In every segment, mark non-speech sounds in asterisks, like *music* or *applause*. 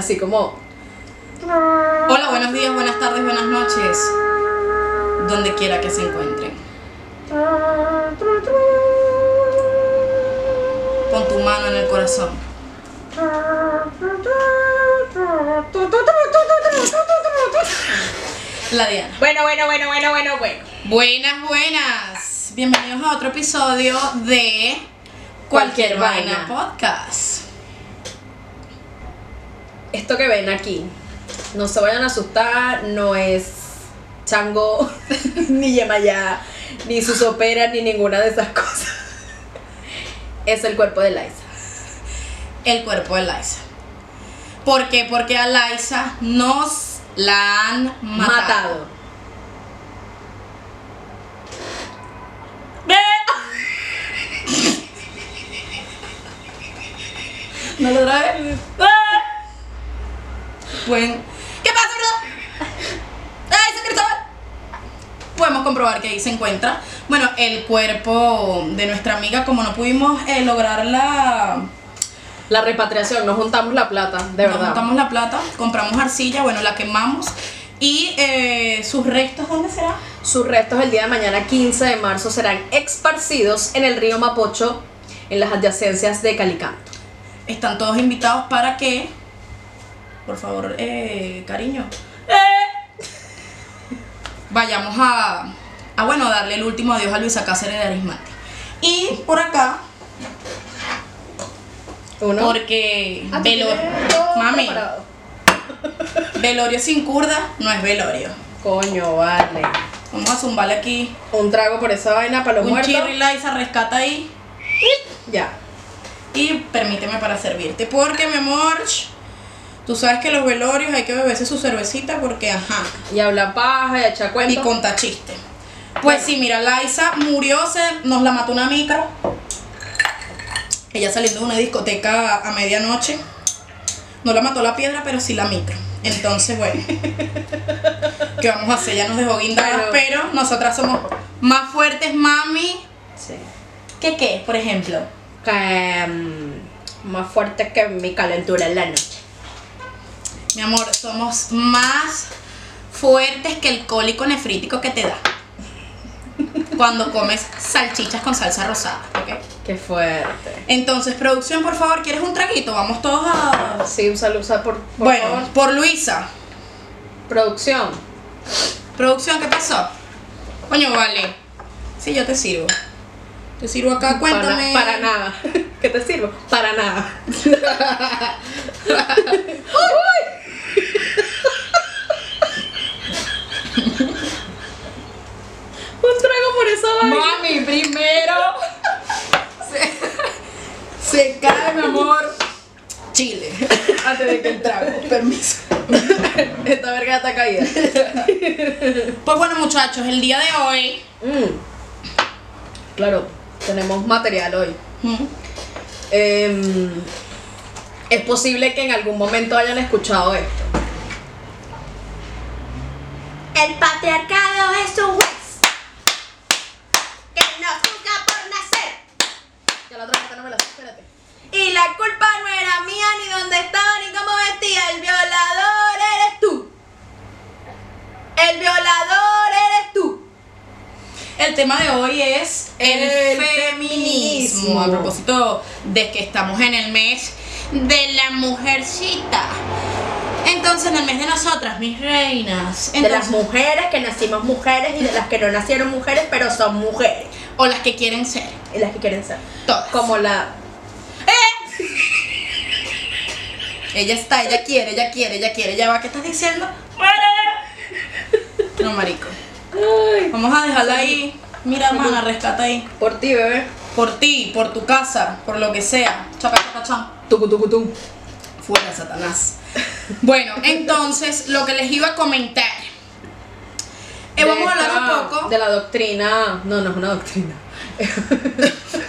Así como. Hola, buenos días, buenas tardes, buenas noches. Donde quiera que se encuentren. Pon tu mano en el corazón. La Diana. Bueno, bueno, bueno, bueno, bueno, bueno. Buenas, buenas. Bienvenidos a otro episodio de Cualquier Cualquier Vaina Vaina. Podcast. Esto que ven aquí, no se vayan a asustar, no es chango, *laughs* ni yemayá, ni susopera, ni ninguna de esas cosas. Es el cuerpo de Liza. El cuerpo de Liza. ¿Por qué? Porque a Liza nos la han matado. Matado. *laughs* ¿No lo trae? Pueden... ¿Qué pasa, bro? ¡Ay, San Cristóbal! Podemos comprobar que ahí se encuentra. Bueno, el cuerpo de nuestra amiga, como no pudimos eh, lograr la... La repatriación, nos juntamos la plata, de nos verdad. juntamos la plata, compramos arcilla, bueno, la quemamos. Y eh, sus restos, ¿dónde será? Sus restos el día de mañana, 15 de marzo, serán esparcidos en el río Mapocho, en las adyacencias de Calicanto. Están todos invitados para que, por favor, eh, cariño, vayamos a, a, bueno, darle el último adiós a Luisa Cáceres de Arismati. Y por acá, Uno. porque Ah, velorio, mami, preparado. *laughs* velorio sin curda no es velorio. Coño, vale. Vamos a zumbarle aquí Un trago por esa vaina para los un muertos. chirri Liza, rescata ahí. Ya. Y permíteme para servirte. Porque, mi amor, tú sabes que los velorios hay que beberse su cervecita porque, ajá, Y habla paja y echa y cuento. conta chiste. Pues sí, mira, Liza murió, se, nos la mató una micro. Ella saliendo de una discoteca a medianoche. No la mató la piedra, pero sí la micro. Entonces, bueno. ¿Qué vamos a hacer? Ya nos dejó guindadas, Pero- pero nosotras somos más fuertes, mami. Sí. ¿Qué qué, por ejemplo? Que, mm, más fuerte que mi calentura en la noche. Mi amor, somos más fuertes que el cólico nefrítico que te da. Cuando comes salchichas con salsa rosada, ¿ok? Qué fuerte. Entonces, producción, por favor, ¿quieres un traguito? Vamos todos a... Sí, un saludo por, por bueno, favor. por Luisa. Producción. Producción, ¿qué pasó? Coño, vale. Sí, yo te sirvo. Te sirvo acá, cuéntame. Para, para nada. *laughs* ¿Qué te sirvo? Para nada. *laughs* Un trago por esa vaina. Mami, primero. Se, se cae, mi amor. Chile. Antes de que el trago. Permiso. Esta verga está caída. Pues bueno, muchachos, el día de hoy. Mm. Claro, tenemos material hoy. ¿Mm? Em, es posible que en algún momento hayan escuchado esto. El patriarcado es un juez que nos juzga por nacer. Ya la otra parte no me la sé, espérate. Y la culpa no era mía, ni dónde estaba, ni cómo vestía. El violador eres tú. El violador eres tú. El tema de hoy es el, El feminismo. feminismo. A propósito de que estamos en el mes de la mujercita. Entonces, en el mes de nosotras, mis reinas. de las Entonces, mujeres que nacimos mujeres y de las que no nacieron mujeres, pero son mujeres. o las que quieren ser. Y las que quieren ser. Todas. Como la. Ella está, ella quiere, ella quiere, ella quiere. Ya va, ¿qué estás diciendo? No, marico. Vamos a dejarla ahí. Mira, hermana, rescata ahí. Por ti, bebé. Por ti, por tu casa, por lo que sea. Chaca, chaca, chan. Tucu, tucu, tum. Fuera, Satanás. Bueno, entonces, lo que les iba a comentar. Eh, vamos a hablar un poco. De la doctrina. No, no es una doctrina. *laughs*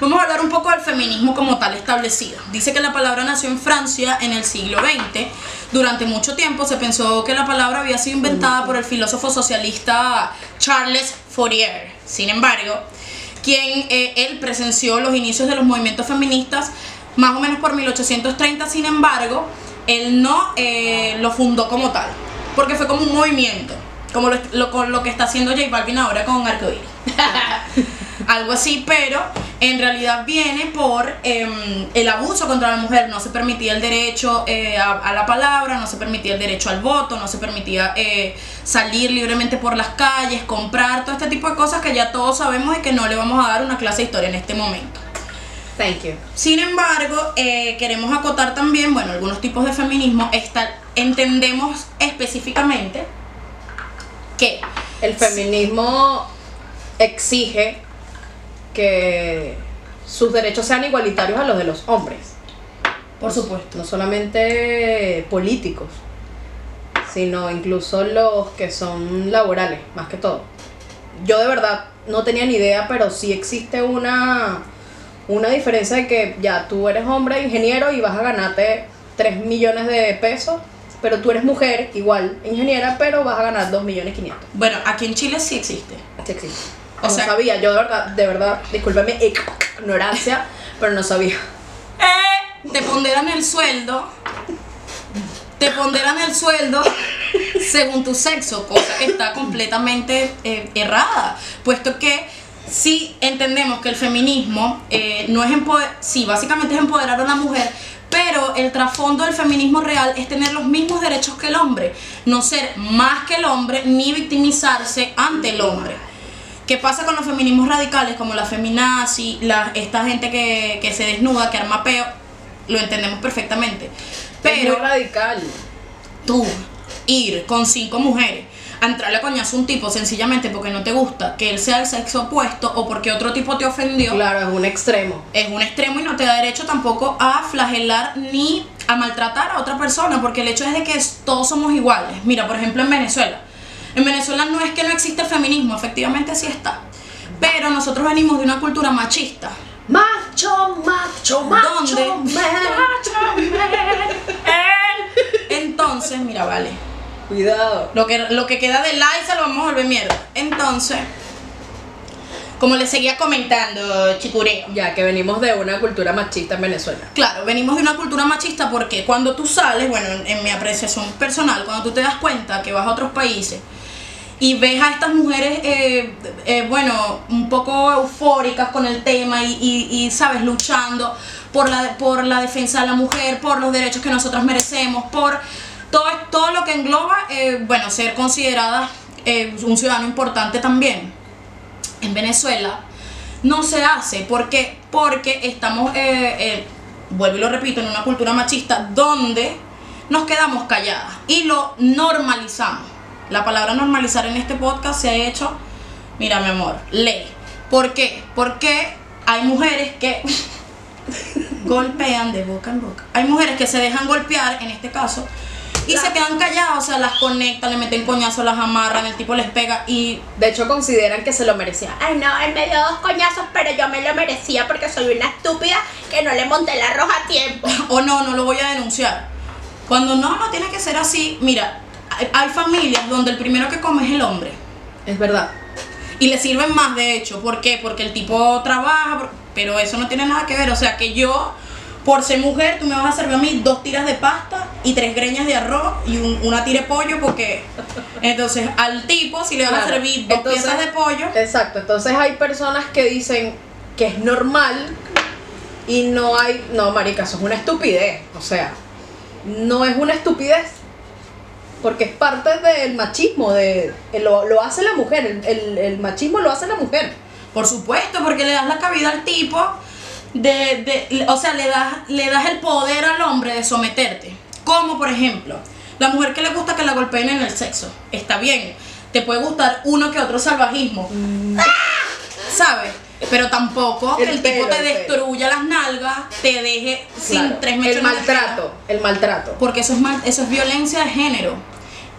Vamos a hablar un poco del feminismo como tal establecido. Dice que la palabra nació en Francia en el siglo XX. Durante mucho tiempo se pensó que la palabra había sido inventada por el filósofo socialista Charles Fourier. Sin embargo, quien eh, él presenció los inicios de los movimientos feministas más o menos por 1830, sin embargo, él no eh, lo fundó como tal, porque fue como un movimiento, como lo, lo- lo que está haciendo J Balvin ahora con Arcoíris. *laughs* Algo así, pero en realidad viene por em, el abuso contra la mujer. No se permitía el derecho eh, a, a la palabra, no se permitía el derecho al voto, no se permitía eh, salir libremente por las calles, comprar, todo este tipo de cosas que ya todos sabemos y que no le vamos a dar una clase de historia en este momento. Thank you. Sin embargo, eh, queremos acotar también, bueno, algunos tipos de feminismo. Está, entendemos específicamente que El feminismo exige que sus derechos sean igualitarios a los de los hombres. Por supuesto. No solamente políticos, sino incluso los que son laborales, más que todo. Yo de verdad no tenía ni idea, pero sí existe una, una diferencia de que ya tú eres hombre, ingeniero, y vas a ganarte 3 millones de pesos, pero tú eres mujer, igual, ingeniera, pero vas a ganar 2 millones 500. Bueno, aquí en Chile sí existe. Sí existe. O no sea- sabía, yo de verdad, de verdad, discúlpeme ignorancia, pero no sabía. Te ponderan el sueldo. Te ponderan el sueldo según tu sexo, cosa que está completamente eh, errada, puesto que sí entendemos que el feminismo eh, no es empoderar, sí, básicamente es empoderar a la mujer, pero el trasfondo del feminismo real es tener los mismos derechos que el hombre, no ser más que el hombre ni victimizarse ante el hombre. ¿Qué pasa con los feminismos radicales como la feminazi, la, esta gente que, que se desnuda, que arma peo? Lo entendemos perfectamente. Pero Pero radical. tú ir con cinco mujeres a entrarle a coñazo a un tipo sencillamente porque no te gusta que él sea el sexo opuesto o porque otro tipo te ofendió, Claro, es un extremo. es un extremo y no te da derecho tampoco a flagelar ni a maltratar a otra persona, porque el hecho es de que es- todos somos iguales. Mira, por ejemplo, en Venezuela. En Venezuela no es que no existe el feminismo, efectivamente sí está. Pero nosotros venimos de una cultura machista. Macho, macho, macho, ¿Dónde? man. Entonces, mira, vale. Cuidado. Lo que, lo que queda de like se lo vamos a volver mierda. Entonces, como les seguía comentando, chicureo. Ya que venimos de una cultura machista en Venezuela. Claro, venimos de una cultura machista porque cuando tú sales, bueno, en, mi apreciación personal, cuando tú te das cuenta que vas a otros países y ves a estas mujeres, eh, eh, bueno, un poco eufóricas con el tema y, y- y, sabes, luchando por la, por la defensa de la mujer, por los derechos que nosotras merecemos, por todo, todo lo que engloba, eh, bueno, ser considerada eh, un ciudadano importante también en Venezuela no se hace. ¿Por qué? Porque estamos, eh, eh, vuelvo y lo repito, en una cultura machista donde nos quedamos calladas y lo normalizamos. La palabra normalizar en este podcast se ha hecho, mira mi amor, ley. ¿Por qué? Porque hay mujeres que *laughs* golpean de boca en boca. Hay mujeres que se dejan golpear, en este caso, y se quedan calladas, o sea, las conectan, le meten coñazos, las amarran, el tipo les pega y De hecho, consideran que se lo merecía. Ay no, él me dio dos coñazos, pero yo me lo merecía porque soy una estúpida que no le monté la roja a tiempo. *laughs* o no, no lo voy a denunciar. Cuando no, no tiene que ser así. Mira, hay, hay familias donde el primero que come es el hombre. Es verdad. Y le sirven más, de hecho. ¿Por qué? Porque el tipo trabaja, pero eso no tiene nada que ver. O sea, que yo, por ser mujer, tú me vas a servir a mí dos tiras de pasta y tres greñas de arroz y un- una tira de pollo, porque entonces al tipo, si le vas a Claro. servir dos Entonces- piezas de pollo, Exacto. Entonces hay personas que dicen que es normal y no hay. No, marica, eso es una estupidez. O sea, no es una estupidez. Porque es parte del machismo. De, lo, lo hace la mujer. El, el- el machismo lo hace la mujer. Por supuesto, porque le das la cabida al tipo de, de- o sea, le das, le das el poder al hombre de someterte. Como por ejemplo, la mujer que le gusta que la golpeen en el sexo. Está bien, te puede gustar uno que otro salvajismo. ¿Sabes? Pero tampoco que El el tipo te el destruya las nalgas, te deje sin tres El mechones de maltrato. El maltrato. porque eso es, mal- eso es violencia de género.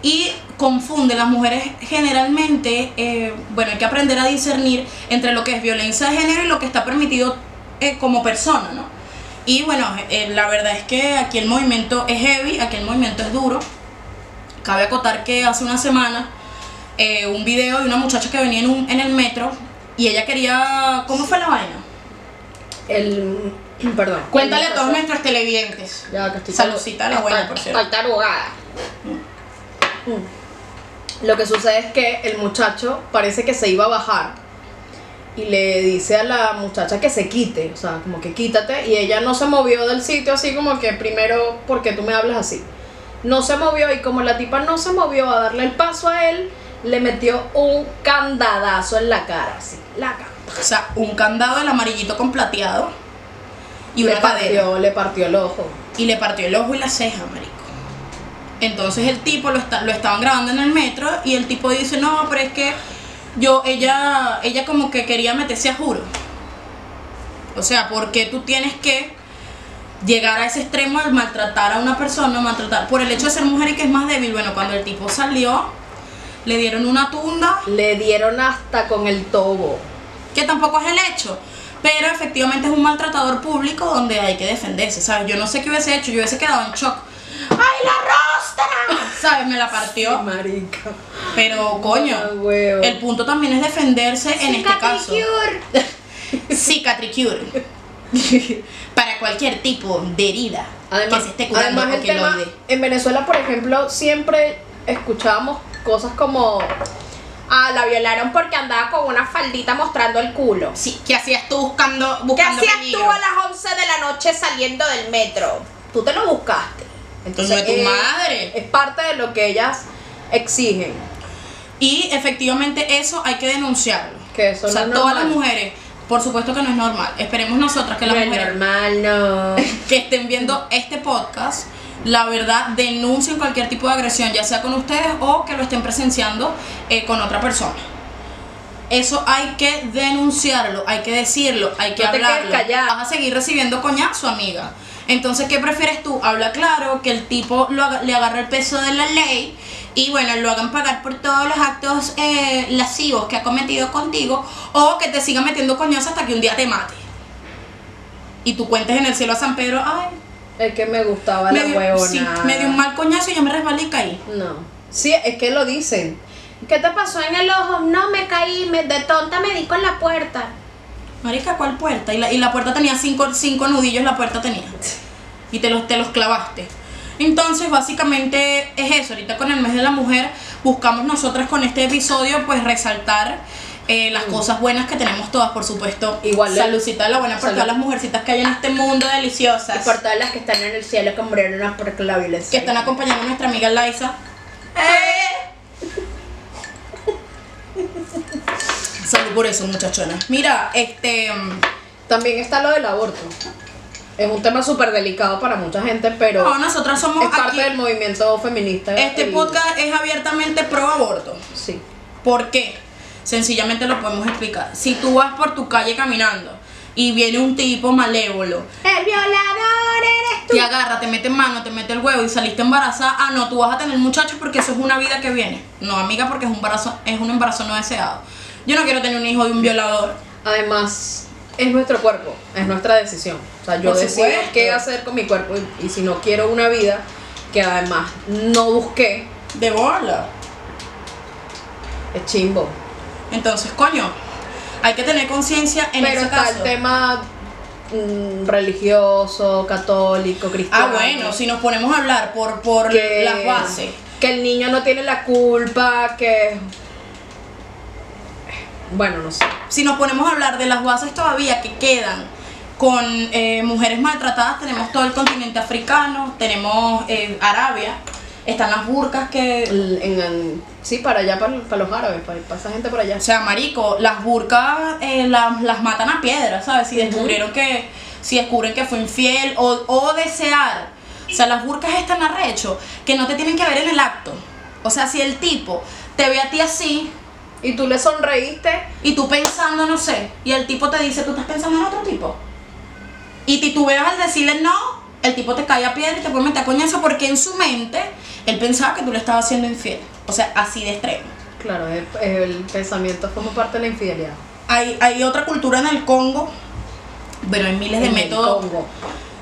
Y confunde las mujeres generalmente, eh, bueno, hay que aprender a discernir entre lo que es violencia de género y lo que está permitido eh, como persona, ¿no? Y bueno, eh, la verdad es que aquí el movimiento es heavy, aquí el movimiento es duro. Cabe acotar que hace una semana eh, un video de una muchacha que venía en, un- en el metro Y ella quería. ¿Cómo fue la vaina? El. *clears throat* Perdón. Cuéntale a todos nuestros televidentes. Ya que estoy Saludcita a la buena, por cierto. Falta arrugada. Mm. Lo que sucede es que el muchacho parece que se iba a bajar y le dice a la muchacha que se quite, o sea, como que quítate, y ella no se movió del sitio así como que primero, porque tú me hablas así? No se movió y como la tipa no se movió a darle el paso a él, le metió un candadazo en la cara, así, la cara. O sea, un candado del amarillito con plateado. Y le una cadena. partió, le partió el ojo. y le partió el ojo y la ceja, marico. Entonces el tipo lo, está- lo estaban grabando en el metro y el tipo dice, no, pero es que yo, ella, ella como que quería meterse a juro. O sea, porque tú tienes que llegar a ese extremo de maltratar a una persona, maltratar por el hecho de ser mujer y que es más débil. Bueno, cuando el tipo salió, le dieron una tunda, Le dieron hasta con el tobo. que tampoco es el hecho. Pero efectivamente es un maltratador público donde hay que defenderse, ¿sabes? Yo no sé qué hubiese hecho, yo hubiese quedado en shock. ¡Ay, la rostra! ¿Sabes? Me la partió. Marica. Pero, coño, Ah, huevo. el punto también es defenderse en este caso. Cicatricure. *laughs* *laughs* Para cualquier tipo de herida Además, que se esté curando además el que tema, en Venezuela, por ejemplo, siempre escuchábamos cosas como ah, la violaron porque andaba con una faldita mostrando el culo. Sí, ¿qué hacías tú buscando, ¿Qué buscando hacías peligro? tú a las 11 de la noche saliendo del metro? Tú te lo buscaste. Entonces, No es tu eh, madre. Es parte de lo que ellas exigen. Y efectivamente eso hay que denunciarlo. Que eso o sea, no es todas las mujeres, por supuesto que no es normal. Esperemos nosotras que las No mujeres normal, no. *laughs* que estén viendo este podcast, la verdad, denuncien cualquier tipo de agresión, ya sea con ustedes o que lo estén presenciando eh, con otra persona. Eso hay que denunciarlo, hay que decirlo, hay que No te quedes hablarlo. Vas a seguir recibiendo coñazo, amiga. Entonces, ¿qué prefieres tú? Habla claro, que el tipo lo haga- le agarre el peso de la ley y bueno, lo hagan pagar por todos los actos eh, lascivos que ha cometido contigo o que te siga metiendo coñazo hasta que un día te mate. Y tú cuentes en el cielo a San Pedro, ay, Es que me gustaba me la dio, huevona. sí, me dio un mal coñazo y yo me resbalé y caí. No. Sí, es que lo dicen. ¿Qué te pasó en el ojo? No, me caí, me, de tonta me di con la puerta. Marica, ¿cuál puerta? Y la, y la puerta tenía cinco, cinco nudillos, la puerta tenía. Y te los, te los clavaste. Entonces, básicamente es eso. Ahorita con el mes de la mujer, buscamos nosotras con este episodio, pues resaltar eh, las cosas buenas que tenemos todas, por supuesto. Igual Saludcita de la buena por Salud. todas las mujercitas que hay en este mundo deliciosas. Y por todas las que están en el cielo que murieron por la violencia. que están acompañando a nuestra amiga Liza. Salud por eso, muchachona. Mira, este. mm, También está lo del aborto. Es un tema súper delicado para mucha gente, pero No, nosotras somos es parte aquí. del movimiento feminista. Este podcast es abiertamente pro aborto. Sí. ¿Por qué? Sencillamente lo podemos explicar. Si tú vas por tu calle caminando y viene un tipo malévolo, El violador eres tú. te agarra, te mete mano, te mete el huevo y saliste embarazada, ah, no, tú vas a tener muchachos porque eso es una vida que viene. No, amiga, porque es un embarazo, es un embarazo no deseado. Yo no quiero tener un hijo de un violador. Además, es nuestro cuerpo, es nuestra decisión. O sea, yo decido qué hacer con mi cuerpo y, y si no quiero una vida que además no busqué, De bola. es chimbo. Entonces, coño, hay que tener conciencia en Pero ese está caso. el tema mm, religioso, católico, cristiano. Ah, bueno, si nos ponemos a hablar por, por que, las bases. Que el niño no tiene la culpa, que... Bueno, no sé. Si nos ponemos a hablar de las bases todavía que quedan con eh, mujeres maltratadas, tenemos todo el continente africano, tenemos eh, Arabia, están las burcas que... El- en- en- sí, para allá, para, para los árabes, para, esa gente por allá. O sea, marico, las burcas eh, las, las matan a piedra, ¿sabes? Si descubrieron que... Si descubren que fue infiel o, o desear. O sea, las burcas están arrecho, que no te tienen que ver en el acto. O sea, si el tipo te ve a ti así, Y tú le sonreíste, Y tú pensando, no sé, y el tipo te dice, tú estás pensando en otro tipo. Y ti- tú veas al decirle no, el tipo te cae a piedra y te puede meter a coñazo porque en su mente él pensaba que tú le estabas haciendo infiel. O sea, así de extremo. claro, el, el pensamiento forma parte de la infidelidad. Hay, hay otra cultura en el Congo, bueno, hay miles de En el métodos Congo.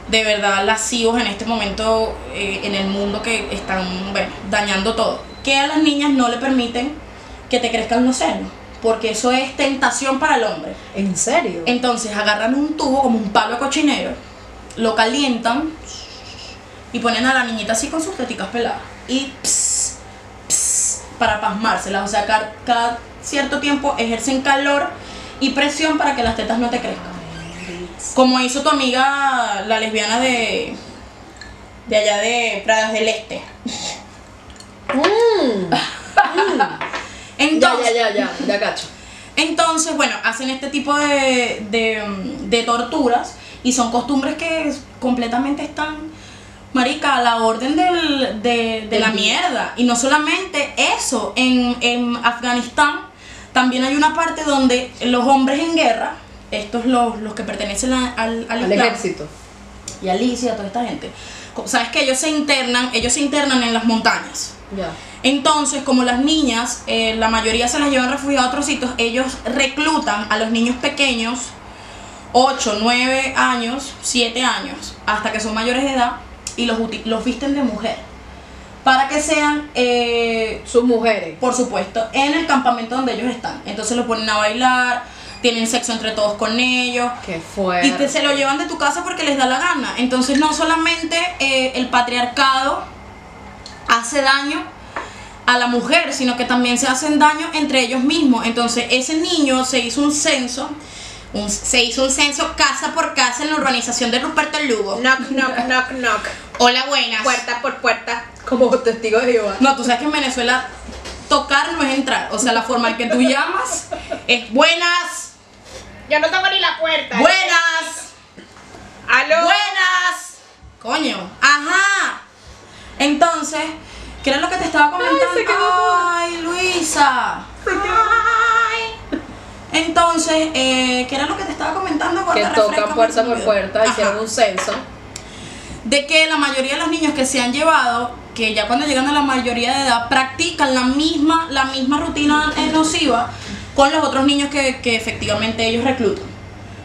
de verdad lascivos en este momento eh, en el mundo que están bueno, dañando todo. Que a las niñas no le permiten que te crezcan los senos. porque eso es tentación para el hombre. ¿En serio? Entonces agarran un tubo como un palo cochinero, lo calientan y ponen a la niñita así con sus teticas peladas. Y ps, ps, para pasmárselas. O sea, cada, cada cierto tiempo ejercen calor y presión para que las tetas no te crezcan. Como hizo tu amiga, la lesbiana de, de allá de Pradas del Este. Mm. *laughs* Entonces, ya, ya, ya, ya, ya cacho. Entonces, bueno, hacen este tipo de, de, de torturas y son costumbres que completamente están, marica, a la orden del, de, de la mierda. Y no solamente eso, en, en Afganistán también hay una parte donde los hombres en guerra, estos los, los que pertenecen a- al, al ejército. y Alicia, toda esta gente, sabes que ellos se internan, ellos se internan en las montañas. Ya. Entonces, como las niñas, eh, la mayoría se las llevan refugiadas a otros sitios, ellos reclutan a los niños pequeños, 8, 9 años, 7 años, hasta que son mayores de edad, y los, los visten de mujer. Para que sean, eh, Sus mujeres. por supuesto, en el campamento donde ellos están. Entonces los ponen a bailar, tienen sexo entre todos con ellos. Qué fuerte. Y te, se lo llevan de tu casa porque les da la gana. Entonces no solamente eh, el patriarcado hace daño a la mujer, sino que también se hacen daño entre ellos mismos. Entonces ese niño se hizo un censo, un- se hizo un censo casa por casa en la urbanización de Ruperto Lugo. Knock, knock, knock, knock. Hola, buenas. Puerta por puerta. Como testigo de Jehová. No, tú sabes que en Venezuela tocar no es entrar. O sea, la forma en que tú llamas es buenas, Yo no toco ni la puerta. buenas. Aló. Buenas. Coño. Ajá. Entonces, ¿qué era lo que te estaba comentando? se quedó Ay, Luisa. Ay. Entonces, eh, ¿qué era lo que te estaba comentando? Que tocan puerta se por puerta, Ajá. hicieron un censo. De que la mayoría de los niños que se han llevado, que ya cuando llegan a la mayoría de edad, practican la misma, la misma rutina eh, nociva con los otros niños que, que efectivamente ellos reclutan.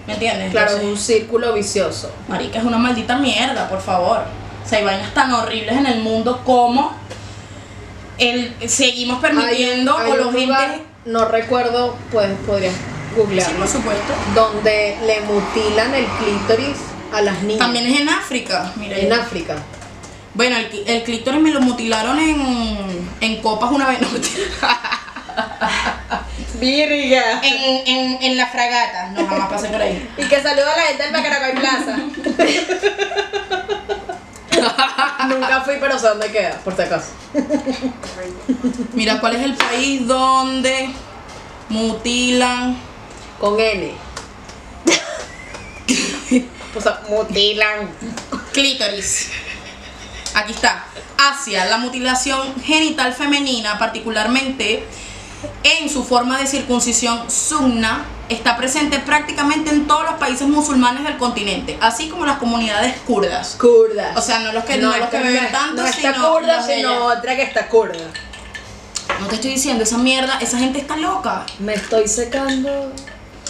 ¿Me entiendes? Claro, es un círculo vicioso. Marica, es una maldita mierda, por favor. O sea, hay vainas tan horribles en el mundo como el, seguimos permitiendo Hay o los lugar, no recuerdo, pues podrías Sí, googlearlo. por supuesto. donde le mutilan el clítoris a las niñas. También es en África. Mira, en África. Bueno, el, el clítoris me lo mutilaron en, en copas una vez. *laughs* Virga. en, en, en la fragata. No, jamás pasé por ahí. Y que saluda a la gente del Bacaracoy Plaza. *laughs* Nunca fui, pero sé dónde queda, por si acaso. Mira, ¿cuál es el país donde mutilan? Con N. *laughs* o sea, mutilan. Clítoris. Aquí está. Asia, la mutilación genital femenina, particularmente en su forma de circuncisión sunna, está presente prácticamente en todos los países musulmanes del continente, así como las comunidades kurdas. Kurdas. O sea, no los que no, los que beben tanto, no está sino kurda, de sino otra que está kurda. No te estoy diciendo, esa mierda, esa gente está loca. Me estoy secando.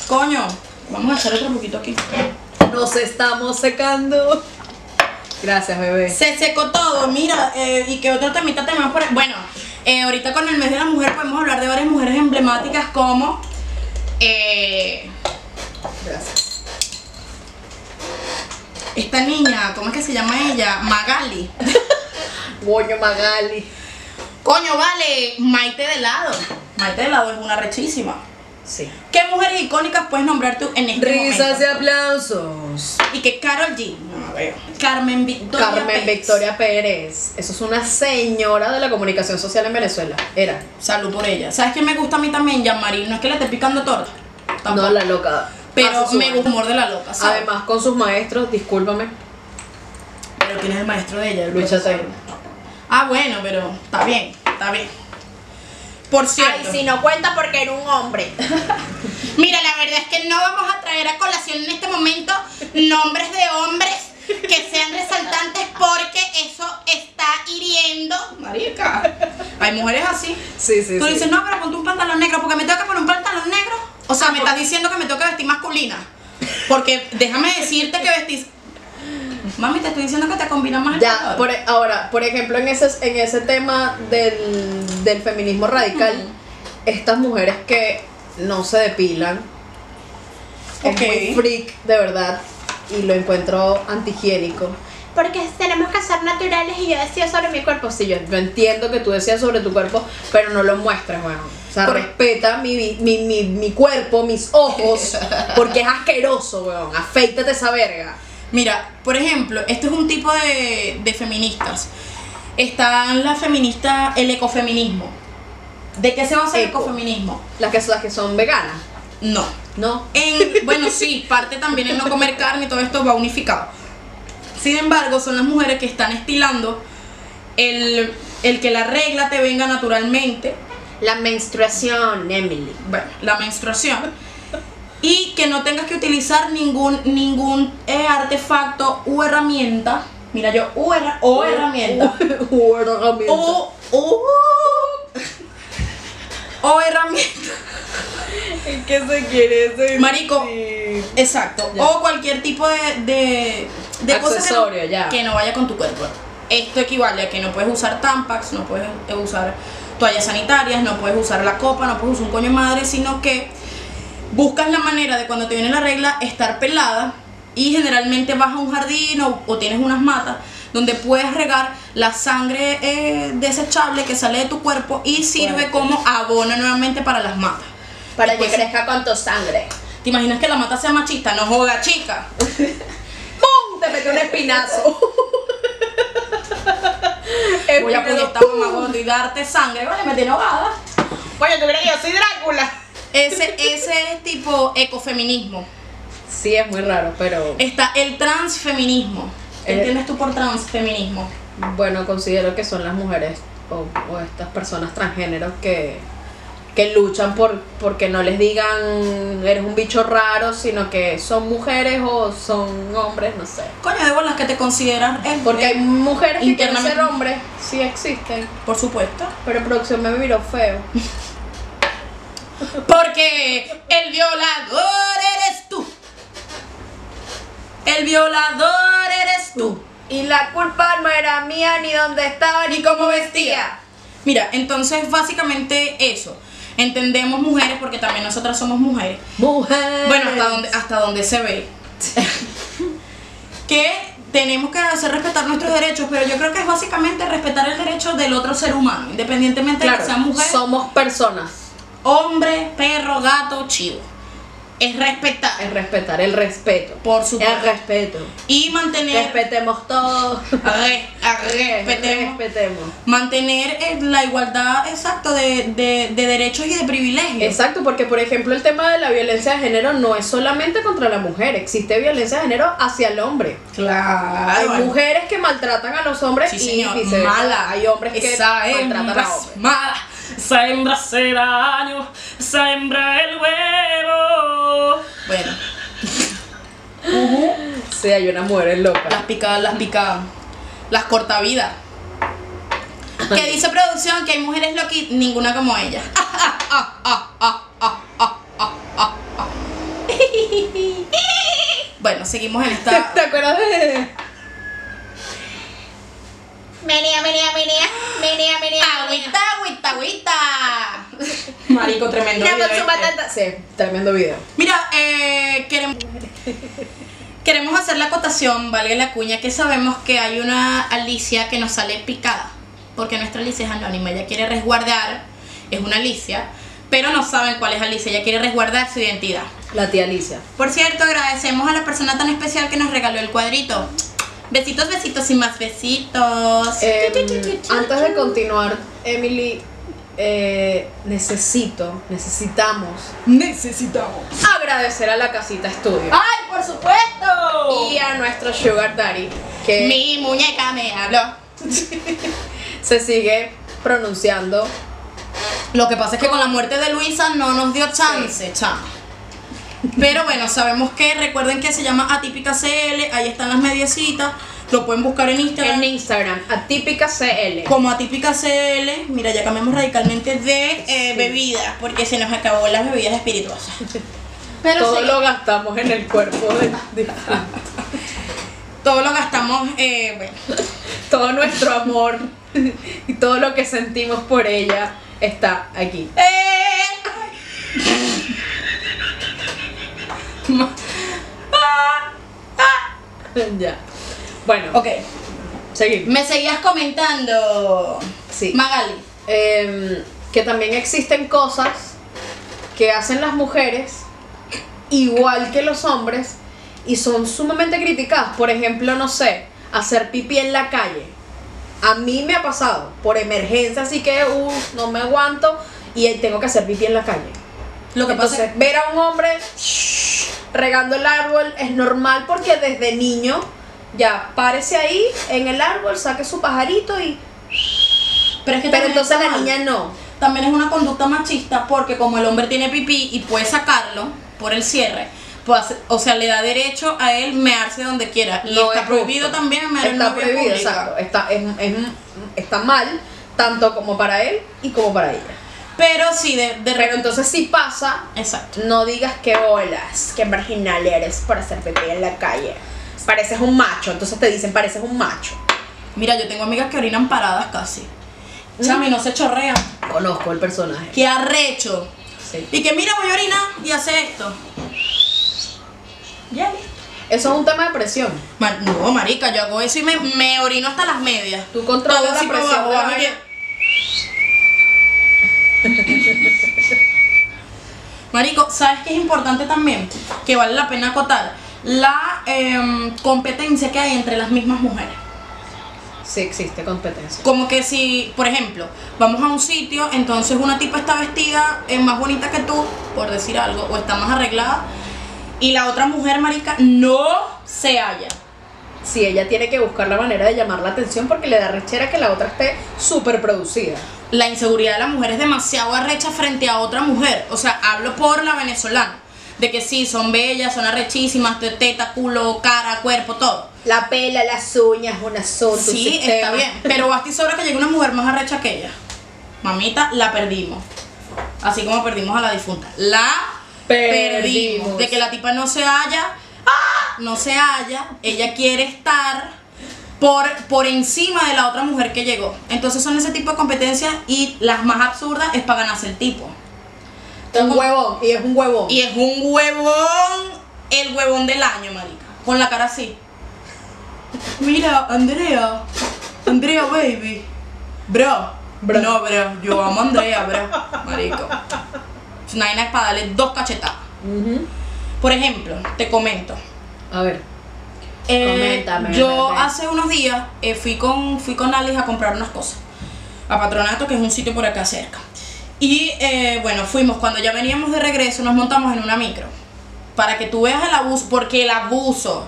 Coño, vamos a hacer otro poquito aquí. Nos estamos secando. Gracias, bebé. Se secó todo, mira, eh, y que otro temita tenemos por ahí? Bueno, eh, ahorita con el mes de la mujer podemos hablar de varias mujeres emblemáticas como eh, Gracias. esta niña, ¿cómo es que se llama ella? Magali. *laughs* Goño Magali. Coño, vale, Maite de lado. Maite de lado es una rechísima. Sí. ¿Qué mujeres icónicas puedes nombrar tú en este Risas y aplausos. Y que Carol G. No veo. Carmen Victoria. Carmen Pérez. Victoria Pérez. Eso es una señora de la comunicación social en Venezuela. Era. Salud por ella. ¿Sabes qué me gusta a mí también, Jean-Marie? No es que le esté picando torta. Tampoco. No, la loca. Pero me gusta el humor de la loca, ¿sabes? Además, con sus maestros, discúlpame. Pero ¿quién es el maestro de ella? El Luis. Ah, bueno, pero está bien, está bien. Por cierto. Ay, si no cuenta porque era un hombre. *laughs* Mira, la verdad es que no vamos a traer a colación en este momento nombres de hombres que sean resaltantes porque eso está hiriendo. Marica. Hay mujeres así. Sí, sí, Tú sí. dices, no, pero ponte un pantalón negro, porque me tengo que poner un pantalón negro. O sea, me estás diciendo que me tengo que vestir masculina. Porque déjame decirte que vestís. Mami, te estoy diciendo que te combina más Ya, por, e- ahora, por ejemplo, en ese, en ese tema del, del feminismo radical, estas mujeres que no se depilan. Ok. Es muy freak, de verdad. Y lo encuentro antihigiénico. Porque tenemos que ser naturales y yo decía sobre mi cuerpo. Sí, yo, yo entiendo que tú decías sobre tu cuerpo, pero no lo muestres, bueno. O sea, Por- respeta mi, mi, mi, mi cuerpo, mis ojos, *laughs* porque es asqueroso, weón. Afeítate esa verga. Mira, por ejemplo, este es un tipo de, de feministas. Están las feministas, el ecofeminismo. ¿De qué se basa el Eco. ecofeminismo? Las que, las que son veganas, No. ¿no? En, bueno, sí, parte también en no comer carne y todo esto va unificado. Sin embargo, son las mujeres que están estilando el, el que la regla te venga naturalmente, La menstruación, Emily. bueno, la menstruación, y que no tengas que utilizar ningún, ningún eh, artefacto u herramienta. Mira, yo, u herra- o herramienta. *laughs* O herramienta. O, o, o herramienta. ¿En qué se quiere ese? Marico. Exacto. Ya. O cualquier tipo de, de, de cosa que no- ya. que no vaya con tu cuerpo. Esto equivale a que no puedes usar tampax, no puedes usar toallas sanitarias, no puedes usar la copa, no puedes usar un coño madre, sino que buscas la manera de cuando te viene la regla estar pelada y generalmente vas a un jardín o, o tienes unas matas donde puedes regar la sangre eh, desechable que sale de tu cuerpo y sirve como abono nuevamente para las matas. Para que crezca con tu sangre. ¿Te imaginas que la mata sea machista? No joda, chica. *laughs* ¡Pum! Te metió un espinazo. *laughs* Voy a apuñetar ¡pum! mamá y darte sangre. Vale, me tiene ahogada. Oye, ¿tú crees que yo soy Drácula? Ese, ese es tipo ecofeminismo. Sí, es muy raro, pero Está el transfeminismo. ¿Qué Eh. entiendes tú por transfeminismo? bueno, considero que son las mujeres o, o estas personas transgéneros que, que luchan por porque no les digan eres un bicho raro, sino que son mujeres o son hombres, no sé. Coño, de bolas que te consideran. Porque hay mujeres que quieren ser hombres, sí existen, Por supuesto. pero producción me miró feo. Porque el violador eres tú. El violador eres tú. Y la culpa no era mía, ni dónde estaba, ni cómo vestía. Mira, entonces básicamente eso. Entendemos mujeres porque también nosotras somos mujeres. Mujer. Bueno, hasta donde, hasta donde se ve. *laughs* que tenemos que hacer respetar nuestros derechos, pero yo creo que es básicamente respetar el derecho del otro ser humano, independientemente de que sea mujer, somos personas. Hombre, perro, gato, chivo. Es respetar, Es respetar, el respeto. por El supuesto. respeto. Y mantener, Respetemos todo. re- respetemos, Respetemos. mantener eh, la igualdad exacto de, de- de derechos y de privilegios. Exacto, porque por ejemplo el tema de la violencia de género no es solamente contra la mujer, existe violencia de género hacia el hombre. Hay Claro. mujeres que maltratan a los hombres Sí, y viceversa. mala. Hay hombres que Esa maltratan a es hombres. mala. Hace daño, esa hembra el huevo. Bueno, Sí, hay una mujer las loca. picadas, las picadas. Las cortavidas. Que dice producción que hay mujeres loquitas, ninguna como ella. *laughs* Bueno, seguimos en esta. *laughs* ¿Te acuerdas de...? Menea, menea, menea, menea, menea. Agüita, agüita, agüita. Marico, tremendo. Video, eh. Sí, tremendo video. Mira, eh, queremos, queremos hacer la acotación, valga la cuña, que sabemos que hay una Alicia que nos sale picada. Porque nuestra Alicia es anónima, ella quiere resguardar, es una Alicia, pero no saben cuál es Alicia, ella quiere resguardar su identidad. La tía Alicia. Por cierto, agradecemos a la persona tan especial que nos regaló el cuadrito. Besitos, besitos y más besitos. Em, antes de continuar, Emily, eh, necesito, necesitamos necesitamos. agradecer a la casita estudio ¡Ay, por supuesto! y a nuestro Sugar Daddy que Mi muñeca me habló. *laughs* se sigue pronunciando. Lo que pasa es que con la muerte de Luisa no nos dio chance, chama. Pero bueno, sabemos que recuerden que se llama Atípica CL, ahí están las mediecitas, lo pueden buscar en Instagram En Instagram, atípica CL. como Atípica CL. Mira, ya cambiamos radicalmente de eh, Sí. bebidas porque se nos acabó las bebidas espirituosas. Pero Todo sí, lo gastamos en el cuerpo de, de- *laughs* todo lo gastamos, eh, bueno, todo nuestro amor y todo lo que sentimos por ella está aquí. ¡Eh! *laughs* ya. Bueno, Ok, seguimos. me seguías comentando. Sí. Magali. Em, que también existen cosas que hacen las mujeres igual que los hombres y son sumamente criticadas. Por ejemplo, no sé, hacer pipí en la calle. A mí me ha pasado por emergencia, así que uh, no me aguanto y tengo que hacer pipí en la calle. Lo que Entonces, pasa es ver a un hombre regando el árbol es normal porque desde niño ya párese ahí en el árbol, saque su pajarito y. pero es que Pero entonces la niña no. También es una conducta machista porque como el hombre tiene pipí y puede sacarlo por el cierre, pues, o sea, le da derecho a él mearse donde quiera. Y No está es prohibido justo. también mear Está prohibido, exacto. Está, es, es- está mal, tanto como para él y como para ella. Pero sí, de, de Pero entonces si pasa, Exacto. no digas que olas, que marginal eres por hacer pipí en la calle. Pareces un macho, entonces te dicen pareces un macho. Mira, yo tengo amigas que orinan paradas casi. Chami, no se chorrea. Conozco el personaje. Qué arrecho. Sí. Y que mira, voy a orinar y hace esto. Ya listo. Eso es un tema de presión. Mar- no, marica, yo hago eso y me, me orino hasta las medias. Tú controlas la presión de la *laughs* Marico, ¿sabes qué es importante también? Que vale la pena acotar. La em, competencia que hay entre las mismas mujeres. Sí existe competencia. Como que si, por ejemplo, vamos a un sitio, entonces una tipa está vestida eh, más bonita que tú, por decir algo, o está más arreglada, y la otra mujer, marica, no se halla. Sí, ella tiene que buscar la manera de llamar la atención porque le da rechera que la otra esté súper producida. La inseguridad de la mujer es demasiado arrecha frente a otra mujer. O sea, hablo por la venezolana. De que sí, son bellas, son arrechísimas, de teta, culo, cara, cuerpo, todo. La pela, las uñas, un asunto, un Sí, está bien. Pero basta y sobra que llegue una mujer más arrecha que ella. Mamita, la perdimos. Así como perdimos a la difunta. La Perdimos. perdimos. De que la tipa no se halla, ¡ah! no se halla. Ella quiere estar por, por encima de la otra mujer que llegó. Entonces son ese tipo de competencias y las más absurdas es para ganarse el tipo. Un huevón, y es un huevón. Y es un huevón, el huevón del año, marica. Con la cara así. Mira, Andrea. Andrea, baby. Bro. Bro. No, bro. Yo amo a Andrea, bro. Marico. Es una vaina para darle dos cachetadas. Por ejemplo, te comento. A ver. Eh, Coméntame, yo bebé. hace unos días eh, fui con fui con Alice a comprar unas cosas a Patronato, que es un sitio por acá cerca. Y eh, bueno, fuimos, cuando ya veníamos de regreso, nos montamos en una micro. Para que tú veas el abuso, porque el abuso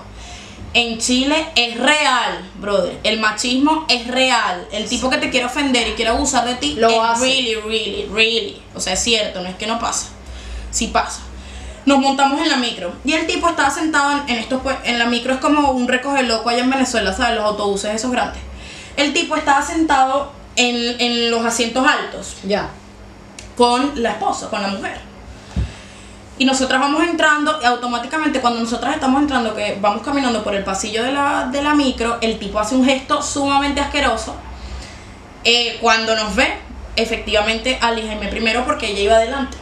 en Chile es real, brother. El machismo es real. El tipo que te quiere ofender y quiere abusar de ti Lo es hace. really, really, really. O sea, es cierto, no es que no pasa. Sí pasa. Nos montamos en la micro y el tipo estaba sentado en, en estos pues, en la micro es como un recoge loco allá en Venezuela, ¿sabes? Los autobuses esos grandes. El tipo estaba sentado en, en los asientos altos Ya. con la esposa, con la mujer. Y nosotras vamos entrando y automáticamente cuando nosotras estamos entrando, que vamos caminando por el pasillo de la, de la micro, el tipo hace un gesto sumamente asqueroso. Eh, cuando nos ve, efectivamente, Jaime primero porque ella iba adelante.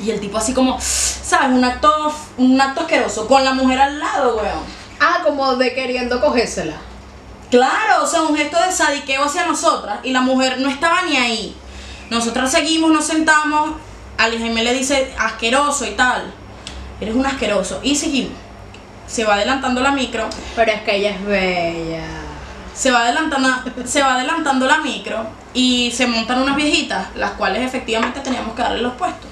Y el tipo así como, ¿sabes? Un acto, un acto asqueroso con la mujer al lado, weón. Ah, como de queriendo cogérsela. Claro, o sea, un gesto de sadiqueo hacia nosotras y la mujer no estaba ni ahí. Nosotras seguimos, nos sentamos, Ali Jaime le dice asqueroso y tal. Eres un asqueroso. Y seguimos. Se va adelantando la micro, Pero es que ella es bella. se va adelantando, se va adelantando la micro y se montan unas viejitas, las cuales efectivamente teníamos que darle los puestos.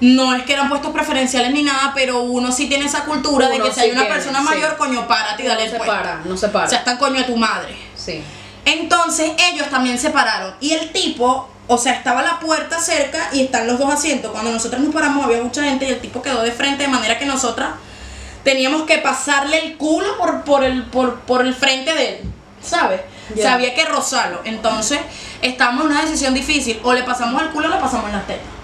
No es que eran puestos preferenciales ni nada, pero uno sí tiene esa cultura de que si sí hay una tiene, persona sí. mayor, coño, párate y dale no el se puesto. para, no se para. O sea, están coño de tu madre. sí. Entonces ellos también se pararon. Y el tipo, o sea, estaba la puerta cerca y están los dos asientos. Cuando nosotros nos paramos había mucha gente y el tipo quedó de frente de manera que nosotras teníamos que pasarle el culo por, por, el, por, por el frente de él. ¿Sabes? O sea, había que rozarlo. Entonces, estábamos en una decisión difícil. O le pasamos el culo o le pasamos las tetas.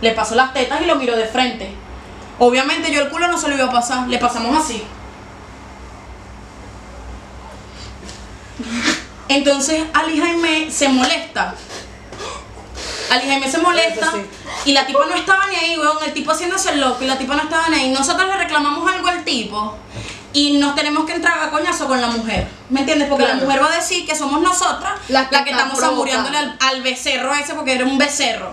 Le pasó las tetas y lo miró de frente. Obviamente yo el culo no se lo iba a pasar. Le pasamos así. Entonces Ali Jaime se molesta. Ali Jaime se molesta sí. y la tipa no estaba ni ahí, weón. El tipo haciéndose el loco y la tipa no estaba ni ahí. Nosotros le reclamamos algo al tipo y nos tenemos que entrar a coñazo con la mujer. ¿Me entiendes? Porque la mujer va a decir que somos nosotras Las las que estamos saboreándole al, al becerro ese porque era un becerro.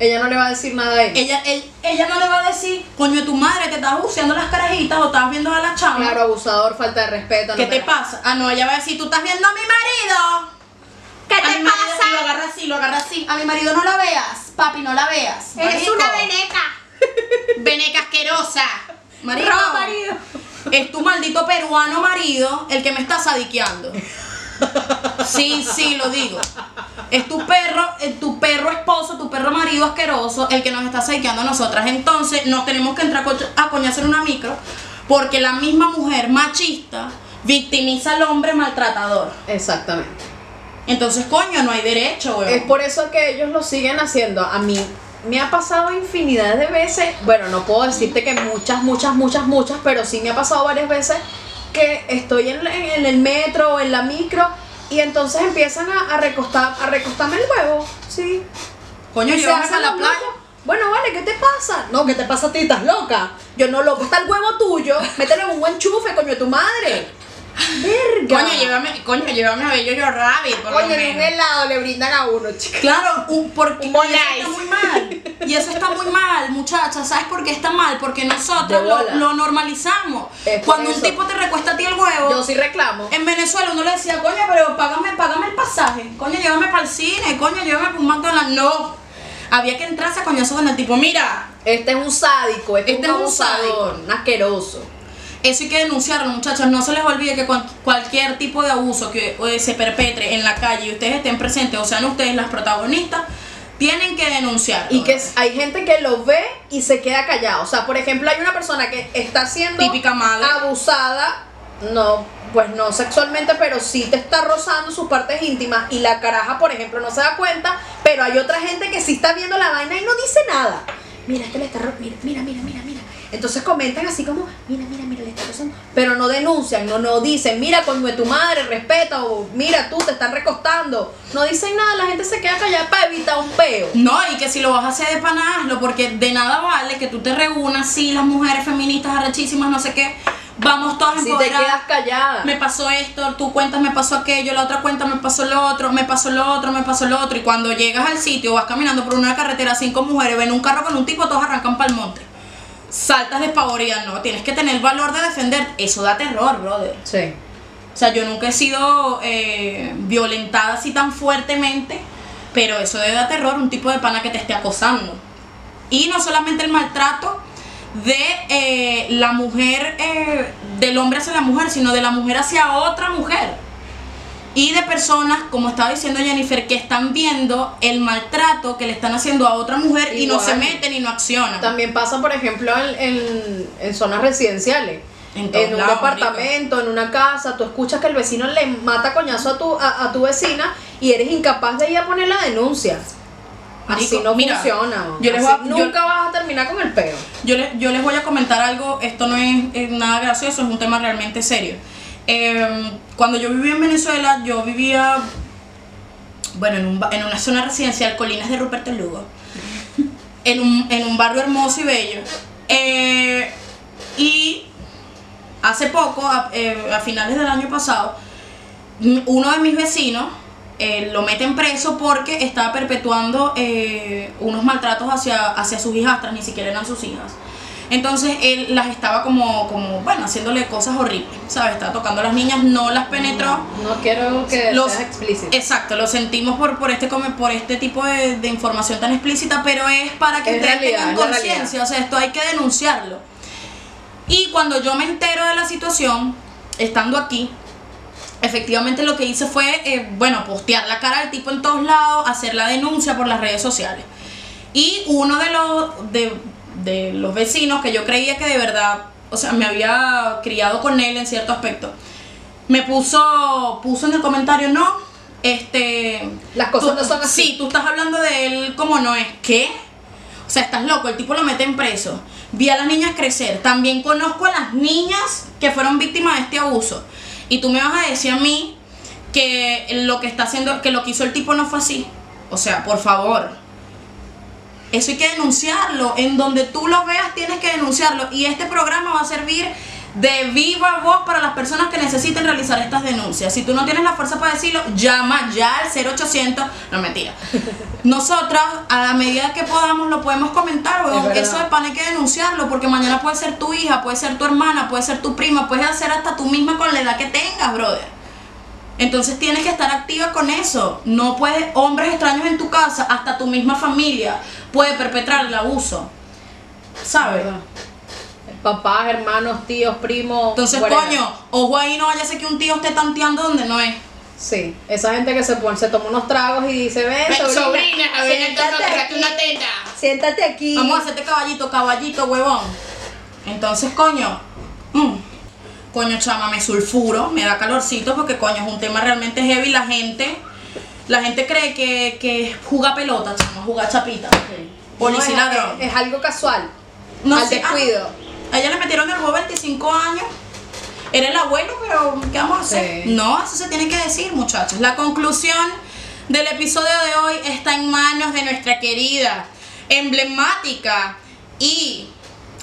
Ella no le va a decir nada a él. Ella, él- ella no le va a decir, coño, tu madre te estás buceando las carajitas o estás viendo a la chama. Claro, abusador, falta de respeto. ¿Qué no te pasa? Ah, no, ella va a decir, tú estás viendo a mi marido. ¿Qué A te mi marido- pasa? Lo agarra así, lo agarra así. A mi marido no la veas, papi, no la veas. Eres Marico. una veneca. *laughs* Veneca asquerosa. Marico. Roba marido. Es tu maldito peruano marido el que me está sadiqueando. *laughs* Sí, sí, lo digo. Es tu perro, eh, tu perro esposo, tu perro marido asqueroso el que nos está sadiqueando a nosotras. Entonces, nos tenemos que entrar a co- a coñazo en una micro porque la misma mujer machista victimiza al hombre maltratador. Exactamente. Entonces, coño, no hay derecho, weón. Es por eso que ellos lo siguen haciendo. A mí me ha pasado infinidad de veces, bueno, no puedo decirte que muchas, muchas, muchas, muchas, pero sí me ha pasado varias veces que estoy en, el metro o en la micro y entonces empiezan a, a recostar, a recostarme el huevo, sí. Coño, Y se llévame hacen a la playa. Bueno, vale, ¿qué te pasa? No, ¿qué te pasa a ti? ¿Estás loca? Yo no loco, está el huevo tuyo, mételo en un buen chufe, coño, de tu madre. Verga. Coño, llévame, coño, llévame a Bello Yo Rabbit, por Coño, lo en un menos. helado le brindan a uno, chica. Claro, un, porque Un y eso está muy mal. Y eso está muy mal, muchachas. ¿Sabes por qué está mal? Porque nosotros De lo, bola. lo normalizamos. Es por Cuando un eso. tipo te recuesta a ti el huevo, Yo sí reclamo. en Venezuela uno le decía, coño, pero págame, págame el pasaje. Coño, llévame para el cine. Coño, llévame para un McDonald's. No. Había que entrarse a coñazo con el tipo. Mira, Este es un sádico, este, Este es un es un abusador, un asqueroso. Eso hay que denunciarlo, muchachos. No se les olvide que cual- cualquier tipo de abuso que eh, se perpetre en la calle y ustedes estén presentes, o sean ustedes las protagonistas, tienen que denunciarlo. Y que hay gente que lo ve y se queda callado. O sea, por ejemplo, hay una persona que está siendo Típica madre. abusada, no, pues no sexualmente, pero sí te está rozando sus partes íntimas y la caraja, por ejemplo, no se da cuenta, pero hay otra gente que sí está viendo la vaina y no dice nada. Mira, este le está mira, mira, mira, mira. Entonces comentan así como, mira, mira, mira, le está rozando. Pero no denuncian, no, no dicen, mira, con de tu madre, respeta, o mira, tú te están recostando. No dicen nada, la gente se queda callada para evitar un peo. No, y que si lo vas a hacer de pana, hazlo, porque de nada vale que tú te reúnas, sí, las mujeres feministas arrechísimas, no sé qué, vamos todas Si te empoderadas. quedas callada. me pasó esto, tú cuentas me pasó aquello, la otra cuenta me pasó lo otro, me pasó lo otro, me pasó lo otro. Y cuando llegas al sitio, vas caminando por una carretera, cinco mujeres, ven un carro con un tipo, todos arrancan para el monte. Saltas despavoridas, no, tienes que tener el valor de defender. Eso da terror, brother. Sí. O sea, yo nunca he sido eh, violentada así tan fuertemente, pero eso debe dar terror, un tipo de pana que te esté acosando. Y no solamente el maltrato de eh, la mujer, eh, del hombre hacia la mujer, sino de la mujer hacia otra mujer. Y de personas, como estaba diciendo Jennifer, que están viendo el maltrato que le están haciendo a otra mujer y no se meten y no accionan. También pasa, por ejemplo, en, en, en zonas residenciales. En un lados, departamento, en una casa, tú escuchas que el vecino le mata coñazo a tu, a, a tu vecina y eres incapaz de ir a poner la denuncia. Así no mira, funciona. yo les voy a- yo- nunca vas a terminar con el peo. Yo, le- yo les voy a comentar algo, esto no es, es nada gracioso, es un tema realmente serio. Eh, cuando yo vivía en Venezuela, yo vivía, bueno, en, un en una zona residencial, Colinas de Ruperto Lugo, en un, en un barrio hermoso y bello. Eh, y hace poco, a, eh, a finales del año pasado, uno de mis vecinos eh, lo meten preso porque estaba perpetuando unos maltratos hacia, hacia sus hijastras, ni siquiera eran sus hijas. Entonces él las estaba como, como, bueno, haciéndole cosas horribles, ¿sabes? Estaba tocando a las niñas, no las penetró. No quiero que Los- seas explícito. Exacto, lo sentimos por, por, este, por este tipo de, de información tan explícita, pero es para que Es ustedes realidad, tengan conciencia, o sea, esto hay que denunciarlo. Y cuando yo me entero de la situación, estando aquí, efectivamente lo que hice fue, eh, bueno, postear la cara del tipo en todos lados, hacer la denuncia por las redes sociales. Y uno de los, de, de los vecinos que yo creía que de verdad, o sea, me había criado con él en cierto aspecto, me puso, puso en el comentario, no, este... Las cosas tú- no son así. Sí, tú estás hablando de él como no es. ¿Qué? O sea, estás loco, el tipo lo meten preso. Vi a las niñas crecer. También conozco a las niñas que fueron víctimas de este abuso. Y tú me vas a decir a mí que lo que está haciendo, que lo que hizo el tipo no fue así. O sea, por favor. Eso hay que denunciarlo. En donde tú lo veas tienes que denunciarlo. Y este programa va a servir de viva voz para las personas que necesiten realizar estas denuncias. Si tú no tienes la fuerza para decirlo, llama ya al 0800. No, mentira. *laughs* Nosotras, a la medida que podamos, lo podemos comentar, weón. Es verdad. Eso de pan hay que denunciarlo, porque mañana puede ser tu hija, puede ser tu hermana, puede ser tu prima, puedes hacer hasta tú misma con la edad que tengas, brother. Entonces tienes que estar activa con eso. No puedes, hombres extraños en tu casa, hasta tu misma familia, puede perpetrar el abuso. ¿Sabes? Papás, hermanos, tíos, primos. Entonces, whatever. coño, ojo ahí, no vaya a ser que un tío esté tanteando donde no es. Sí, esa gente que se pone, se toma unos tragos y dice, ven, sobrina, siéntate aquí, teta. siéntate aquí. Vamos a hacerte caballito, caballito, huevón. Entonces, coño, mm, coño, chama, me sulfuro, me da calorcito porque, coño, es un tema realmente heavy. La gente, la gente cree que, que juega pelota, chama, juega chapita. Policía y No, es- ladrón. Es, es algo casual. No al sé, descuido. ah, a ella le metieron el juego 25 años. Era el abuelo, pero ¿qué vamos a hacer? Sí. No, eso se tiene que decir, muchachos. La conclusión del episodio de hoy está en manos de nuestra querida, emblemática y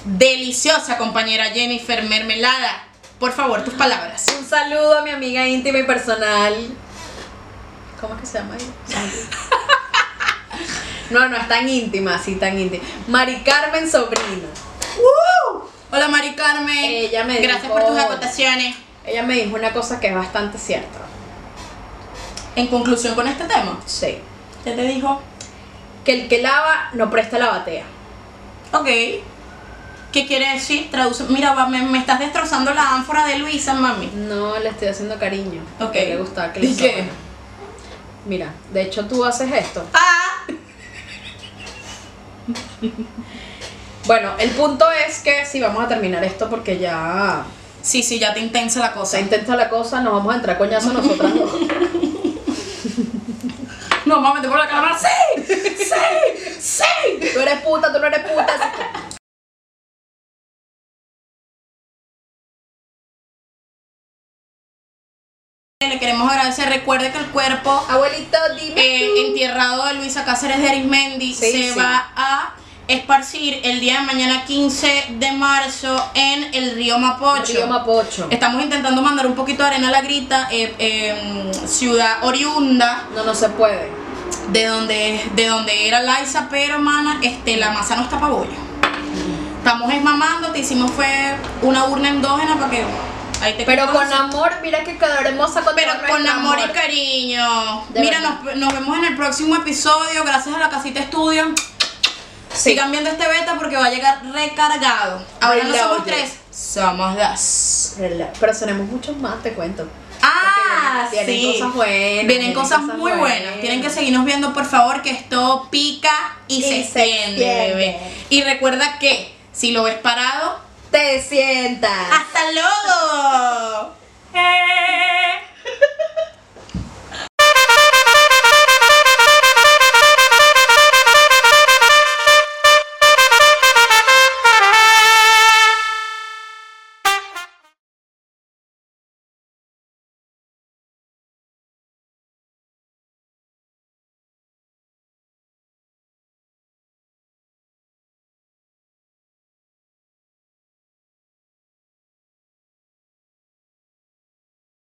deliciosa compañera Jennifer Mermelada. Por favor, tus palabras. Un saludo a mi amiga íntima y personal. ¿Cómo es que se llama? No, no es tan íntima, así tan íntima. Mari Carmen Sobrino. ¡Woo! Hola Mari Carmen. Ella me Gracias dijo- por tus acotaciones. Ella me dijo una cosa que es bastante cierta. En conclusión con este tema, Sí. ¿qué te dijo? Que el que lava no presta la batea. Ok. ¿Qué quiere decir? Traduce. Mira, va, me, me estás destrozando la ánfora de Luisa, mami. No le estoy haciendo cariño. Ok. Que le gusta que le ¿Y qué? Mira, de hecho tú haces esto. Ah. *laughs* Bueno, el punto es que si vamos a terminar esto porque ya Sí, sí, ya te intensa la cosa. se intenta la cosa, nos vamos a entrar coñazo nosotras dos. *laughs* No, a meter por la cámara. ¡Sí! ¡Sí! ¡Sí! Tú eres puta, tú no eres puta. Le queremos agradecer. Recuerde que el cuerpo Abuelito, dime eh, entierrado de Luisa Cáceres de Arismendi Sí, se sí. va a esparcir el día de mañana 15 de marzo en el río Mapocho. Río Mapocho. Estamos intentando mandar un poquito de arena a la grita, eh, eh, ciudad oriunda, No, no se puede. de donde, de donde era Liza, pero mana, este, la masa no está pa' bollo. Estamos esmamando, te hicimos fue una urna endógena para que ahí te Pero con amor, mira que quedaremos a Pero con amor y cariño. De Mira, nos, nos vemos en el próximo episodio. Gracias a la casita estudio. Sí. Sigan viendo este beta porque va a llegar recargado. Ahora no somos tres, somos dos. Pero tenemos muchos más, te cuento. Ah, vienen sí. cosas buenas, Vienen vienen cosas cosas muy buenas. buenas. Tienen que seguirnos viendo, por favor, que esto pica y, Y se se extiende, extiende. bebé. Y recuerda que si lo ves parado, te sientas. ¡Hasta luego! ¡Eh!